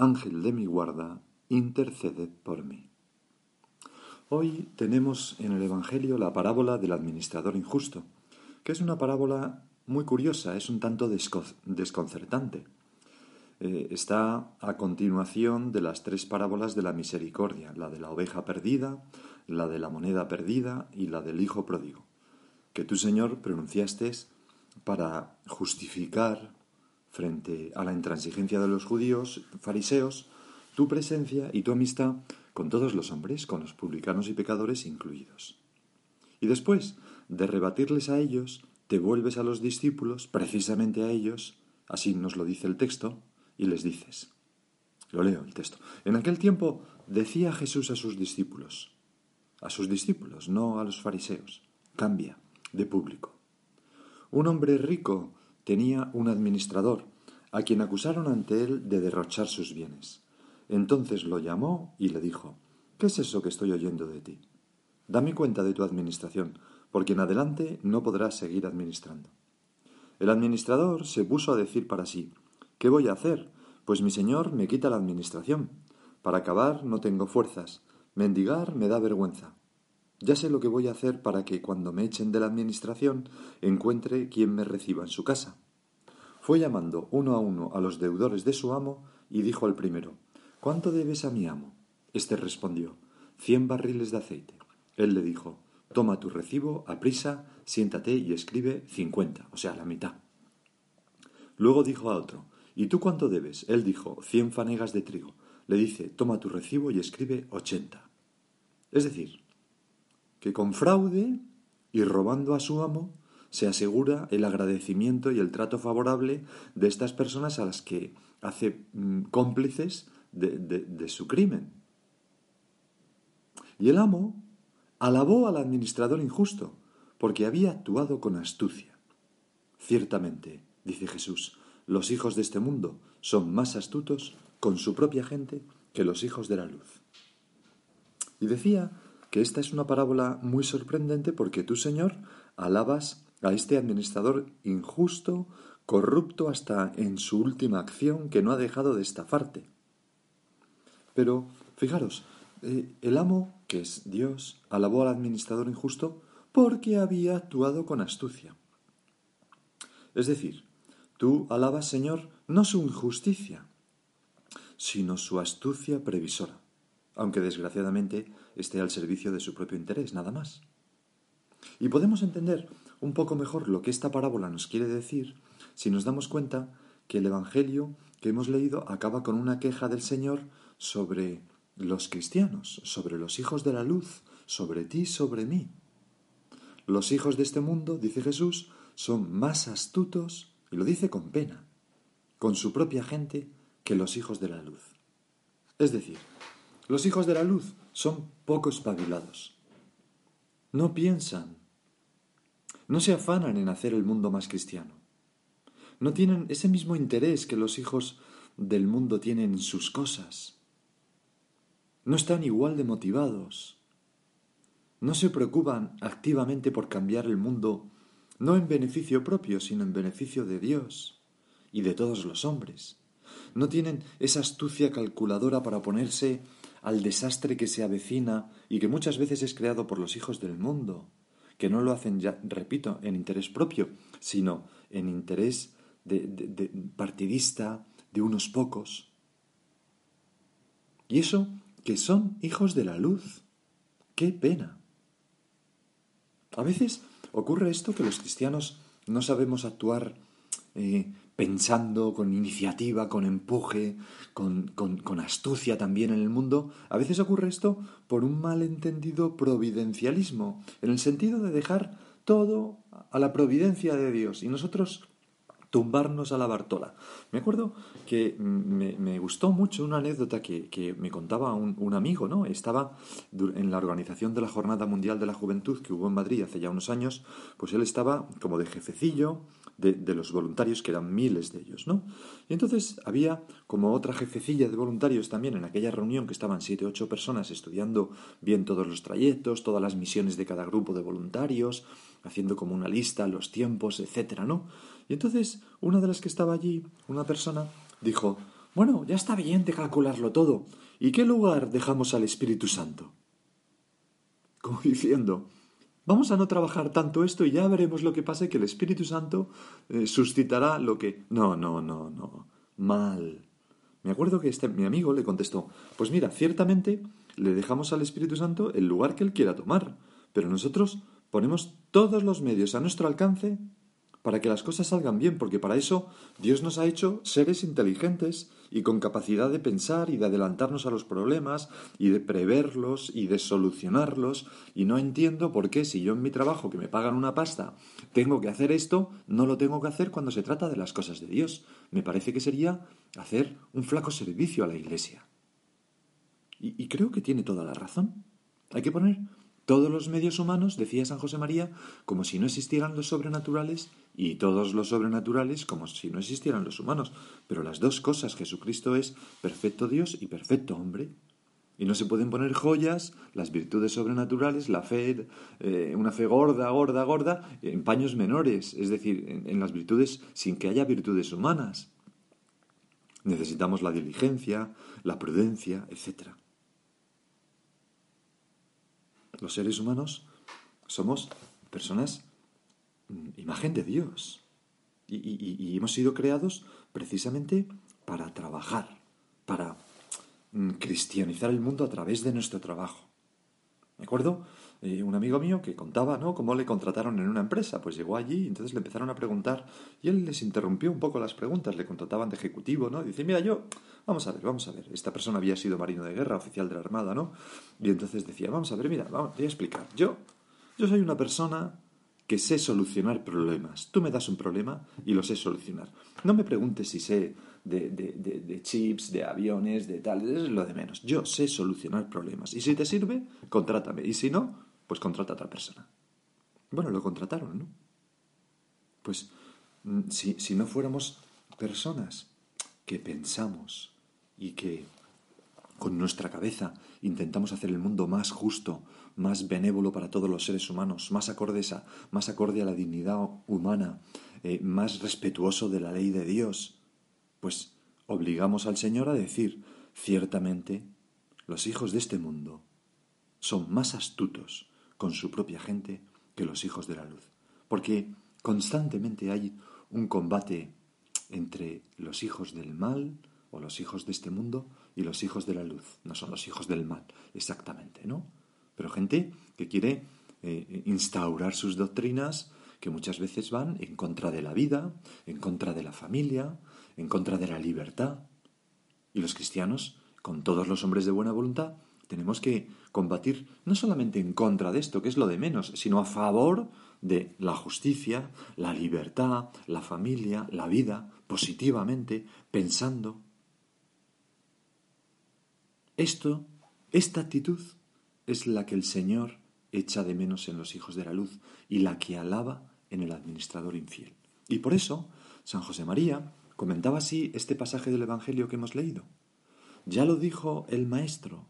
Ángel de mi guarda, intercede por mí. Hoy tenemos en el Evangelio la parábola del administrador injusto, que es una parábola muy curiosa, es un tanto desconcertante. Eh, está a continuación de las tres parábolas de la misericordia, la de la oveja perdida, la de la moneda perdida y la del hijo pródigo, que tú, Señor, pronunciaste para justificar frente a la intransigencia de los judíos fariseos, tu presencia y tu amistad con todos los hombres, con los publicanos y pecadores incluidos. Y después de rebatirles a ellos, te vuelves a los discípulos, precisamente a ellos, así nos lo dice el texto, y les dices. Lo leo el texto. En aquel tiempo decía Jesús a sus discípulos, a sus discípulos, no a los fariseos, cambia de público. Un hombre rico tenía un administrador, a quien acusaron ante él de derrochar sus bienes. Entonces lo llamó y le dijo ¿Qué es eso que estoy oyendo de ti? Dame cuenta de tu administración, porque en adelante no podrás seguir administrando. El administrador se puso a decir para sí ¿Qué voy a hacer? Pues mi señor me quita la administración. Para acabar no tengo fuerzas. Mendigar me da vergüenza. Ya sé lo que voy a hacer para que cuando me echen de la administración encuentre quien me reciba en su casa. Fue llamando uno a uno a los deudores de su amo y dijo al primero ¿Cuánto debes a mi amo? Este respondió Cien barriles de aceite. Él le dijo Toma tu recibo, aprisa, siéntate y escribe cincuenta, o sea, la mitad. Luego dijo a otro ¿Y tú cuánto debes? Él dijo Cien fanegas de trigo. Le dice Toma tu recibo y escribe ochenta. Es decir, que con fraude y robando a su amo se asegura el agradecimiento y el trato favorable de estas personas a las que hace mm, cómplices de, de su crimen. Y el amo alabó al administrador injusto porque había actuado con astucia. Ciertamente, dice Jesús, los hijos de este mundo son más astutos con su propia gente que los hijos de la luz. Y decía que esta es una parábola muy sorprendente porque tú, Señor, alabas a este administrador injusto, corrupto hasta en su última acción, que no ha dejado de estafarte. Pero, fijaros, eh, el amo, que es Dios, alabó al administrador injusto porque había actuado con astucia. Es decir, tú alabas, Señor, no su injusticia, sino su astucia previsora, aunque desgraciadamente esté al servicio de su propio interés, nada más. Y podemos entender un poco mejor lo que esta parábola nos quiere decir si nos damos cuenta que el Evangelio que hemos leído acaba con una queja del Señor sobre los cristianos, sobre los hijos de la luz, sobre ti, sobre mí. Los hijos de este mundo, dice Jesús, son más astutos, y lo dice con pena, con su propia gente que los hijos de la luz. Es decir, los hijos de la luz son poco espabilados. No piensan, no se afanan en hacer el mundo más cristiano. No tienen ese mismo interés que los hijos del mundo tienen en sus cosas. No están igual de motivados. No se preocupan activamente por cambiar el mundo, no en beneficio propio, sino en beneficio de Dios y de todos los hombres. No tienen esa astucia calculadora para ponerse al desastre que se avecina y que muchas veces es creado por los hijos del mundo, que no lo hacen ya, repito, en interés propio, sino en interés de, partidista de unos pocos. Y eso que son hijos de la luz. ¡Qué pena! A veces ocurre esto que los cristianos no sabemos actuar eh, pensando, con iniciativa, con empuje, con, astucia también en el mundo, a veces ocurre esto por un malentendido providencialismo, en el sentido de dejar todo a la providencia de Dios y nosotros tumbarnos a la Bartola. Me acuerdo que me, gustó mucho una anécdota que, me contaba un, amigo, ¿no? Estaba en la organización de la Jornada Mundial de la Juventud que hubo en Madrid hace ya unos años, pues él estaba como de jefecillo de, los voluntarios, que eran miles de ellos, ¿no? Y entonces había como otra jefecilla de voluntarios también en aquella reunión que estaban siete ocho personas estudiando bien todos los trayectos, todas las misiones de cada grupo de voluntarios, haciendo como una lista, los tiempos, etcétera, ¿no? Y entonces una de las que estaba allí, una persona, dijo, bueno, ya está bien de calcularlo todo. ¿Y qué lugar dejamos al Espíritu Santo? Como diciendo, vamos a no trabajar tanto esto y ya veremos lo que pasa y que el Espíritu Santo eh, suscitará lo que... No, no, no, no. Mal. Me acuerdo que este, mi amigo le contestó, pues mira, ciertamente le dejamos al Espíritu Santo el lugar que él quiera tomar, pero nosotros ponemos todos los medios a nuestro alcance para que las cosas salgan bien, porque para eso Dios nos ha hecho seres inteligentes y con capacidad de pensar y de adelantarnos a los problemas y de preverlos y de solucionarlos. Y no entiendo por qué si yo en mi trabajo que me pagan una pasta tengo que hacer esto, no lo tengo que hacer cuando se trata de las cosas de Dios. Me parece que sería hacer un flaco servicio a la Iglesia. Y, y creo que tiene toda la razón. Hay que poner todos los medios humanos, decía San José María, como si no existieran los sobrenaturales y todos los sobrenaturales como si no existieran los humanos. Pero las dos cosas, Jesucristo es perfecto Dios y perfecto hombre. Y no se pueden poner joyas, las virtudes sobrenaturales, la fe, eh, una fe gorda, gorda, gorda, en paños menores, es decir, en las virtudes sin que haya virtudes humanas. Necesitamos la diligencia, la prudencia, etc. Los seres humanos somos personas imagen de Dios y, hemos sido creados precisamente para trabajar, para mm, cristianizar el mundo a través de nuestro trabajo. ¿Me acuerdo? Eh, un amigo mío que contaba, ¿no? Cómo le contrataron en una empresa. Pues llegó allí y entonces le empezaron a preguntar y él les interrumpió un poco las preguntas. Le contrataban de ejecutivo, ¿no? dice, mira, yo, vamos a ver, vamos a ver. Esta persona había sido marino de guerra, oficial de la Armada, ¿no? Y entonces decía, vamos a ver, mira, vamos, voy a explicar. Yo, yo soy una persona que sé solucionar problemas. Tú me das un problema y lo sé solucionar. No me preguntes si sé de, de, chips, de aviones, de tal, es lo de menos. Yo sé solucionar problemas. Y si te sirve, contrátame. Y si no, pues contrata a otra persona. Bueno, lo contrataron, ¿no? Pues mm, si, si no fuéramos personas que pensamos y que con nuestra cabeza intentamos hacer el mundo más justo, más benévolo para todos los seres humanos, más acorde a, más acorde a la dignidad humana, eh, más respetuoso de la ley de Dios, pues obligamos al Señor a decir, ciertamente, los hijos de este mundo son más astutos con su propia gente que los hijos de la luz. Porque constantemente hay un combate entre los hijos del mal o los hijos de este mundo y los hijos de la luz. No son los hijos del mal, exactamente, ¿no? Pero gente que quiere eh, instaurar sus doctrinas que muchas veces van en contra de la vida, en contra de la familia, en contra de la libertad. Y los cristianos, con todos los hombres de buena voluntad, tenemos que combatir no solamente en contra de esto, que es lo de menos, sino a favor de la justicia, la libertad, la familia, la vida, positivamente, pensando. Esto, esta actitud, es la que el Señor echa de menos en los hijos de la luz y la que alaba en el administrador infiel. Y por eso, San José María comentaba así este pasaje del Evangelio que hemos leído. Ya lo dijo el Maestro,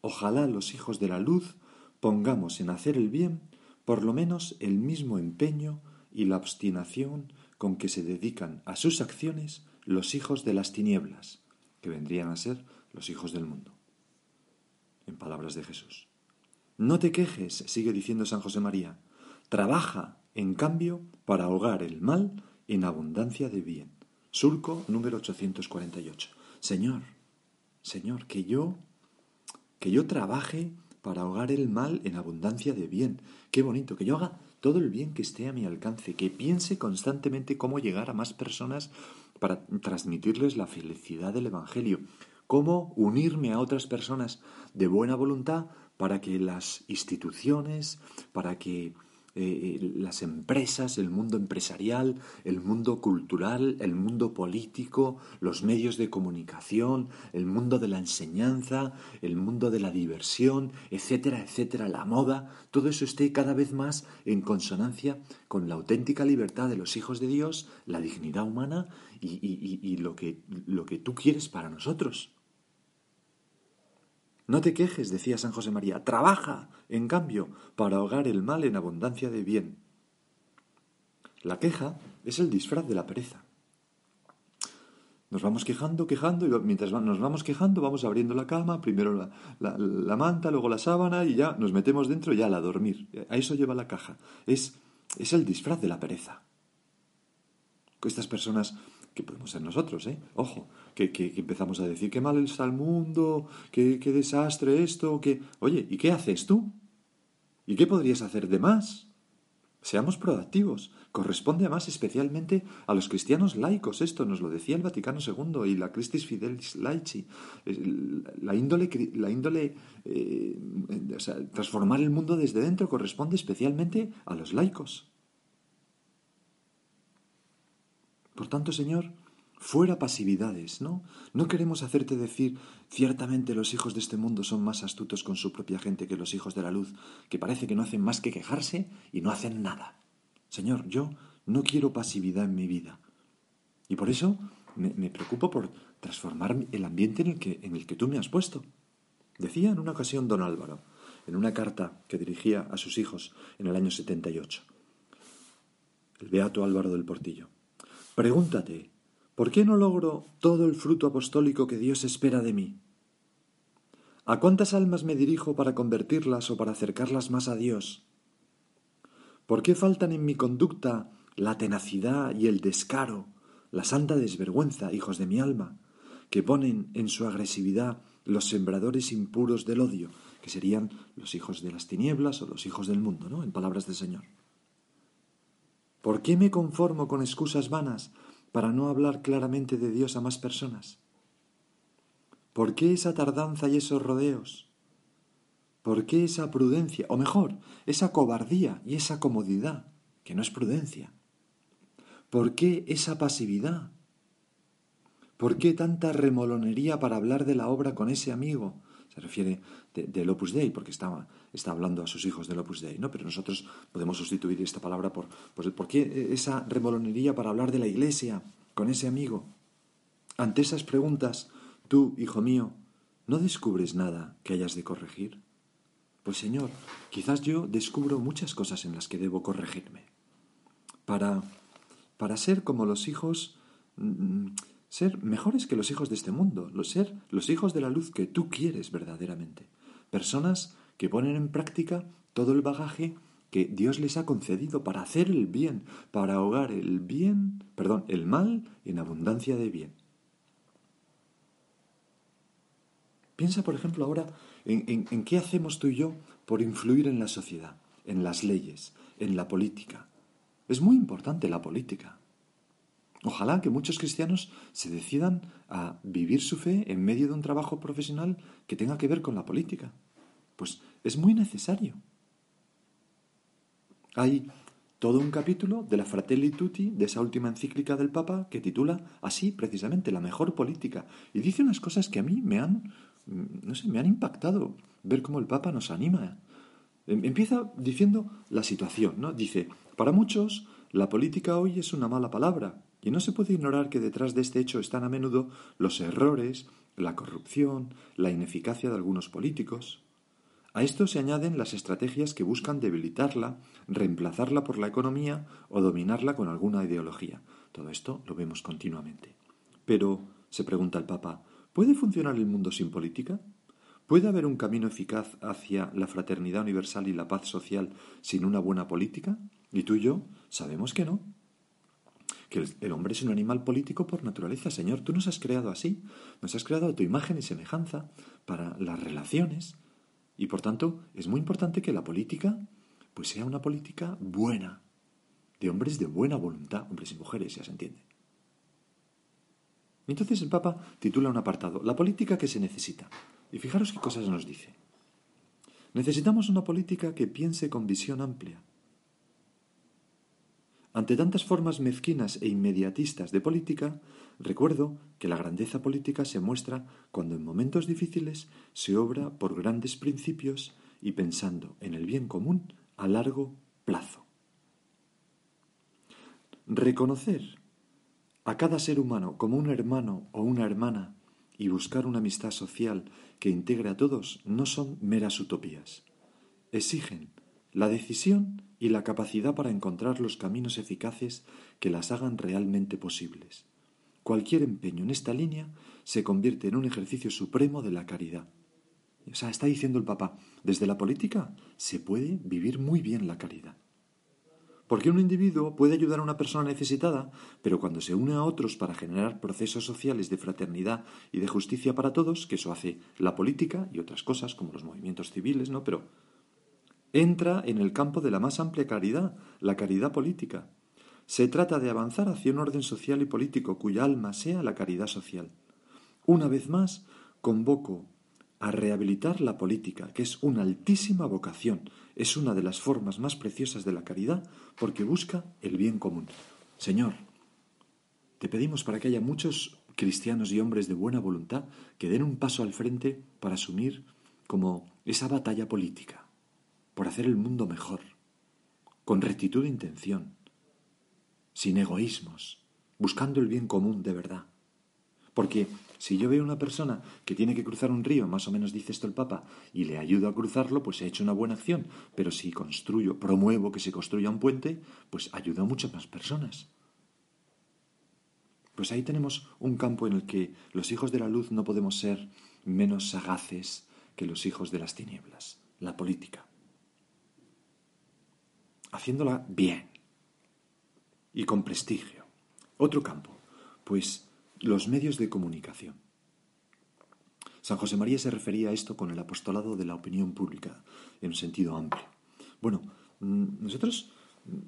Ojalá los hijos de la luz pongamos en hacer el bien por lo menos el mismo empeño y la obstinación con que se dedican a sus acciones los hijos de las tinieblas, que vendrían a ser los hijos del mundo. Palabras de Jesús. No te quejes, sigue diciendo San José María, trabaja, en cambio, para ahogar el mal en abundancia de bien. Surco número 848. Señor, Señor, que yo que yo trabaje para ahogar el mal en abundancia de bien. Qué bonito, que yo haga todo el bien que esté a mi alcance, que piense constantemente cómo llegar a más personas para transmitirles la felicidad del Evangelio, cómo unirme a otras personas de buena voluntad para que las instituciones, para que eh, eh, las empresas, el mundo empresarial, el mundo cultural, el mundo político, los medios de comunicación, el mundo de la enseñanza, el mundo de la diversión, etcétera, etcétera, la moda, todo eso esté cada vez más en consonancia con la auténtica libertad de los hijos de Dios, la dignidad humana y, lo, que, lo que tú quieres para nosotros. No te quejes, decía San José María, trabaja, en cambio, para ahogar el mal en abundancia de bien. La queja es el disfraz de la pereza. Nos vamos quejando, quejando, y mientras nos vamos quejando vamos abriendo la cama, primero la, manta, luego la sábana, y ya nos metemos dentro ya a dormir. A eso lleva la caja. Es, es el disfraz de la pereza. Estas personas que podemos ser nosotros, ¿eh? Ojo, que, que, empezamos a decir qué mal está el mundo, qué, qué desastre esto, que... Oye, ¿y qué haces tú? ¿Y qué podrías hacer de más? Seamos proactivos. Corresponde además especialmente a los cristianos laicos. Esto nos lo decía el Vaticano II y la Christis Fidelis Laici. La índole, la índole eh, transformar el mundo desde dentro corresponde especialmente a los laicos. Por tanto, Señor, fuera pasividades, ¿no? No queremos hacerte decir, ciertamente los hijos de este mundo son más astutos con su propia gente que los hijos de la luz, que parece que no hacen más que quejarse y no hacen nada. Señor, yo no quiero pasividad en mi vida. Y por eso me, preocupo por transformar el ambiente en el, que, en el que tú me has puesto. Decía en una ocasión don Álvaro, en una carta que dirigía a sus hijos en el año 78, el beato Álvaro del Portillo. Pregúntate, ¿por qué no logro todo el fruto apostólico que Dios espera de mí? ¿A cuántas almas me dirijo para convertirlas o para acercarlas más a Dios? ¿Por qué faltan en mi conducta la tenacidad y el descaro, la santa desvergüenza, hijos de mi alma, que ponen en su agresividad los sembradores impuros del odio, que serían los hijos de las tinieblas o los hijos del mundo, ¿no? En palabras del Señor. ¿Por qué me conformo con excusas vanas para no hablar claramente de Dios a más personas? ¿Por qué esa tardanza y esos rodeos? ¿Por qué esa prudencia, o mejor, esa cobardía y esa comodidad, que no es prudencia? ¿Por qué esa pasividad? ¿Por qué tanta remolonería para hablar de la obra con ese amigo, se refiere del Opus Dei, porque está, está hablando a sus hijos del Opus Dei, ¿no? Pero nosotros podemos sustituir esta palabra por, pues, ¿por qué esa remolonería para hablar de la iglesia con ese amigo? Ante esas preguntas, tú, hijo mío, ¿no descubres nada que hayas de corregir? Pues Señor, quizás yo descubro muchas cosas en las que debo corregirme. Para, para ser como los hijos mm, ser mejores que los hijos de este mundo, ser los hijos de la luz que tú quieres verdaderamente. Personas que ponen en práctica todo el bagaje que Dios les ha concedido para hacer el bien, para ahogar el bien, perdón, el mal en abundancia de bien. Piensa, por ejemplo, ahora en, en qué hacemos tú y yo por influir en la sociedad, en las leyes, en la política. Es muy importante la política. Ojalá que muchos cristianos se decidan a vivir su fe en medio de un trabajo profesional que tenga que ver con la política. Pues es muy necesario. Hay todo un capítulo de la Fratelli Tutti, de esa última encíclica del Papa, que titula así precisamente la mejor política. Y dice unas cosas que a mí me han, no sé, me han impactado. Ver cómo el Papa nos anima. Em, empieza diciendo la situación, ¿no? Dice, para muchos la política hoy es una mala palabra, y no se puede ignorar que detrás de este hecho están a menudo los errores, la corrupción, la ineficacia de algunos políticos. A esto se añaden las estrategias que buscan debilitarla, reemplazarla por la economía o dominarla con alguna ideología. Todo esto lo vemos continuamente. Pero, se pregunta el Papa, ¿puede funcionar el mundo sin política? ¿Puede haber un camino eficaz hacia la fraternidad universal y la paz social sin una buena política? Y tú y yo sabemos que no que el, hombre es un animal político por naturaleza. Señor, tú nos has creado así, nos has creado a tu imagen y semejanza para las relaciones. Y por tanto, es muy importante que la política pues sea una política buena, de hombres de buena voluntad, hombres y mujeres, ya se entiende. Entonces el Papa titula un apartado, La política que se necesita. Y fijaros qué cosas nos dice. Necesitamos una política que piense con visión amplia, Ante tantas formas mezquinas e inmediatistas de política, recuerdo que la grandeza política se muestra cuando en momentos difíciles se obra por grandes principios y pensando en el bien común a largo plazo. Reconocer a cada ser humano como un hermano o una hermana y buscar una amistad social que integre a todos no son meras utopías. Exigen la decisión y la capacidad para encontrar los caminos eficaces que las hagan realmente posibles. Cualquier empeño en esta línea se convierte en un ejercicio supremo de la caridad. O sea, está diciendo el Papa, desde la política se puede vivir muy bien la caridad. Porque un individuo puede ayudar a una persona necesitada, pero cuando se une a otros para generar procesos sociales de fraternidad y de justicia para todos, que eso hace la política y otras cosas como los movimientos civiles, ¿no? Pero entra en el campo de la más amplia caridad, la caridad política. Se trata de avanzar hacia un orden social y político cuya alma sea la caridad social. Una vez más, convoco a rehabilitar la política, que es una altísima vocación, es una de las formas más preciosas de la caridad porque busca el bien común. Señor, te pedimos para que haya muchos cristianos y hombres de buena voluntad que den un paso al frente para asumir como esa batalla política, por hacer el mundo mejor, con rectitud de intención, sin egoísmos, buscando el bien común de verdad. Porque si yo veo una persona que tiene que cruzar un río, más o menos dice esto el Papa, y le ayudo a cruzarlo, pues he hecho una buena acción. Pero si construyo, promuevo que se construya un puente, pues ayudo a muchas más personas. Pues ahí tenemos un campo en el que los hijos de la luz no podemos ser menos sagaces que los hijos de las tinieblas, la política. Haciéndola bien y con prestigio. Otro campo, pues los medios de comunicación. San José María se refería a esto con el apostolado de la opinión pública, en un sentido amplio. Bueno, mm, nosotros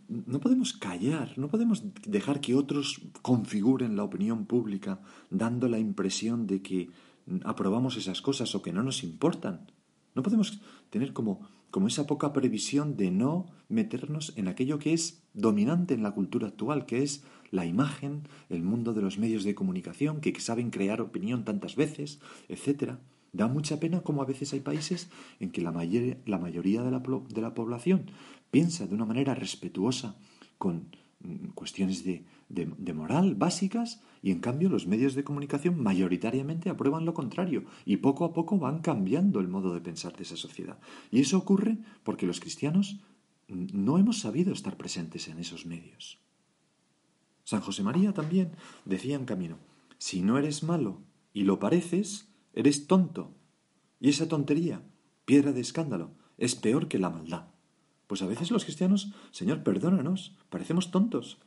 no podemos callar, no podemos dejar que otros configuren la opinión pública dando la impresión de que aprobamos esas cosas o que no nos importan. No podemos tener como, como esa poca previsión de no meternos en aquello que es dominante en la cultura actual, que es la imagen, el mundo de los medios de comunicación, que saben crear opinión tantas veces, etc. Da mucha pena como a veces hay países en que la, la mayoría de la, población piensa de una manera respetuosa con mm, cuestiones de, de, moral básicas y en cambio los medios de comunicación mayoritariamente aprueban lo contrario y poco a poco van cambiando el modo de pensar de esa sociedad. Y eso ocurre porque los cristianos no hemos sabido estar presentes en esos medios. San José María también decía en camino, si no eres malo y lo pareces, eres tonto. Y esa tontería, piedra de escándalo, es peor que la maldad. Pues a veces los cristianos, Señor, perdónanos, parecemos tontos,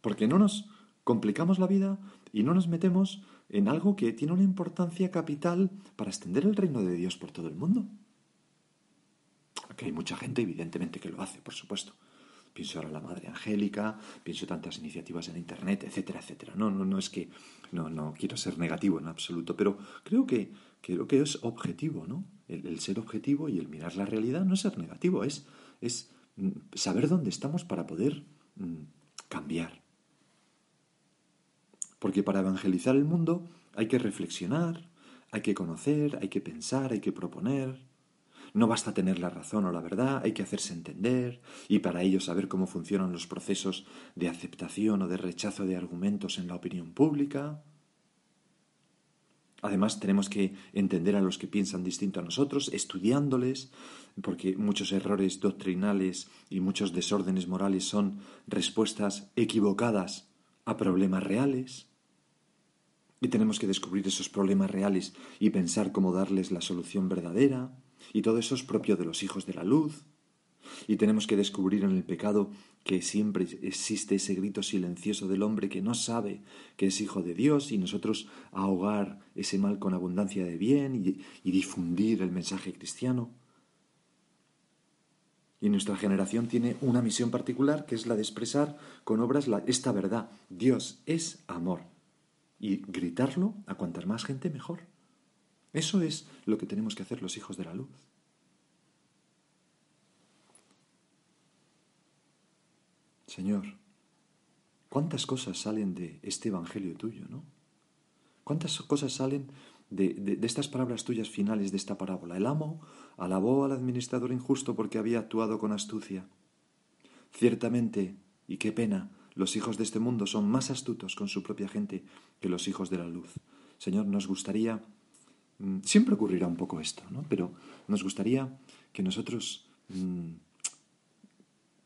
porque no nos complicamos la vida y no nos metemos en algo que tiene una importancia capital para extender el reino de Dios por todo el mundo. Aquí hay mucha gente, evidentemente, que lo hace, por supuesto. Pienso ahora en la Madre Angélica, pienso tantas iniciativas en Internet, etcétera, etcétera. No, no, no es que no, no quiero ser negativo en absoluto, pero creo que, creo que es objetivo, ¿no? El, ser objetivo y el mirar la realidad no es ser negativo, es, es mm, saber dónde estamos para poder mm, cambiar. Porque para evangelizar el mundo hay que reflexionar, hay que conocer, hay que pensar, hay que proponer, no basta tener la razón o la verdad, hay que hacerse entender y para ello saber cómo funcionan los procesos de aceptación o de rechazo de argumentos en la opinión pública. Además, tenemos que entender a los que piensan distinto a nosotros, estudiándoles, porque muchos errores doctrinales y muchos desórdenes morales son respuestas equivocadas a problemas reales. Y tenemos que descubrir esos problemas reales y pensar cómo darles la solución verdadera. Y todo eso es propio de los hijos de la luz. Y tenemos que descubrir en el pecado que siempre existe ese grito silencioso del hombre que no sabe que es hijo de Dios y nosotros ahogar ese mal con abundancia de bien y, difundir el mensaje cristiano. Y nuestra generación tiene una misión particular que es la de expresar con obras esta verdad. Dios es amor. Y gritarlo a cuantas más gente mejor. Eso es lo que tenemos que hacer los hijos de la luz. Señor, ¿Cuántas cosas salen de este Evangelio tuyo, no? ¿Cuántas cosas salen de, estas palabras tuyas finales de esta parábola? El amo alabó al administrador injusto porque había actuado con astucia. Ciertamente, y qué pena, los hijos de este mundo son más astutos con su propia gente que los hijos de la luz. Señor, nos gustaría, mm, siempre ocurrirá un poco esto, ¿no? Pero nos gustaría que nosotros mmm,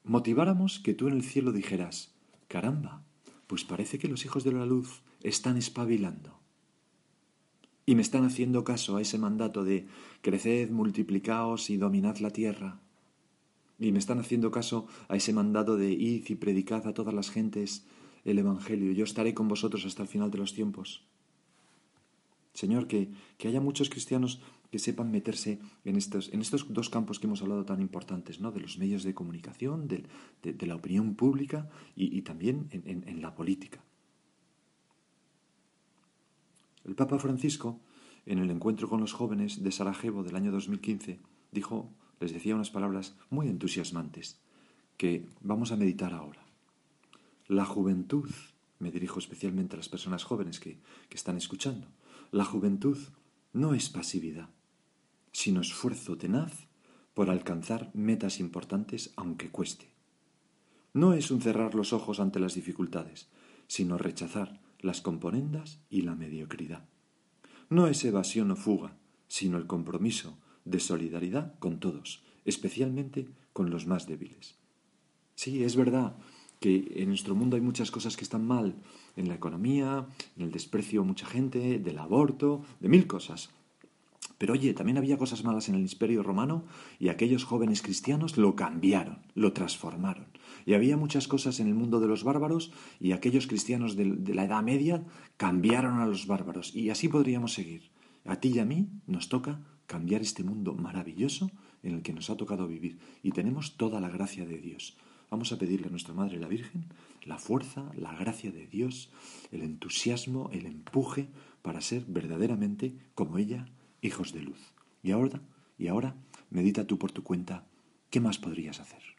motiváramos que tú en el cielo dijeras, caramba, pues parece que los hijos de la luz están espabilando. Y me están haciendo caso a ese mandato de creced, multiplicaos y dominad la tierra. Y me están haciendo caso a ese mandato de id y predicad a todas las gentes el Evangelio. Yo estaré con vosotros hasta el final de los tiempos. Señor, que, que haya muchos cristianos que sepan meterse en estos, en estos dos campos que hemos hablado tan importantes, ¿no? de los medios de comunicación, de, de, la opinión pública y, también en, en la política. El Papa Francisco, en el encuentro con los jóvenes de Sarajevo del año 2015, dijo, les decía unas palabras muy entusiasmantes que vamos a meditar ahora. La juventud, me dirijo especialmente a las personas jóvenes que, que están escuchando, la juventud no es pasividad, sino esfuerzo tenaz por alcanzar metas importantes aunque cueste. No es un cerrar los ojos ante las dificultades, sino rechazar las componendas y la mediocridad. No es evasión o fuga, sino el compromiso de solidaridad con todos, especialmente con los más débiles. Sí, es verdad que en nuestro mundo hay muchas cosas que están mal, en la economía, en el desprecio a mucha gente, del aborto, de mil cosas. Pero oye, también había cosas malas en el imperio romano y aquellos jóvenes cristianos lo cambiaron, lo transformaron. Y había muchas cosas en el mundo de los bárbaros y aquellos cristianos de, de la Edad Media cambiaron a los bárbaros. Y así podríamos seguir. A ti y a mí nos toca cambiar este mundo maravilloso en el que nos ha tocado vivir. Y tenemos toda la gracia de Dios. Vamos a pedirle a nuestra Madre la Virgen la fuerza, la gracia de Dios, el entusiasmo, el empuje para ser verdaderamente como ella hijos de luz. Y ahora, y ahora, medita tú por tu cuenta, ¿qué más podrías hacer?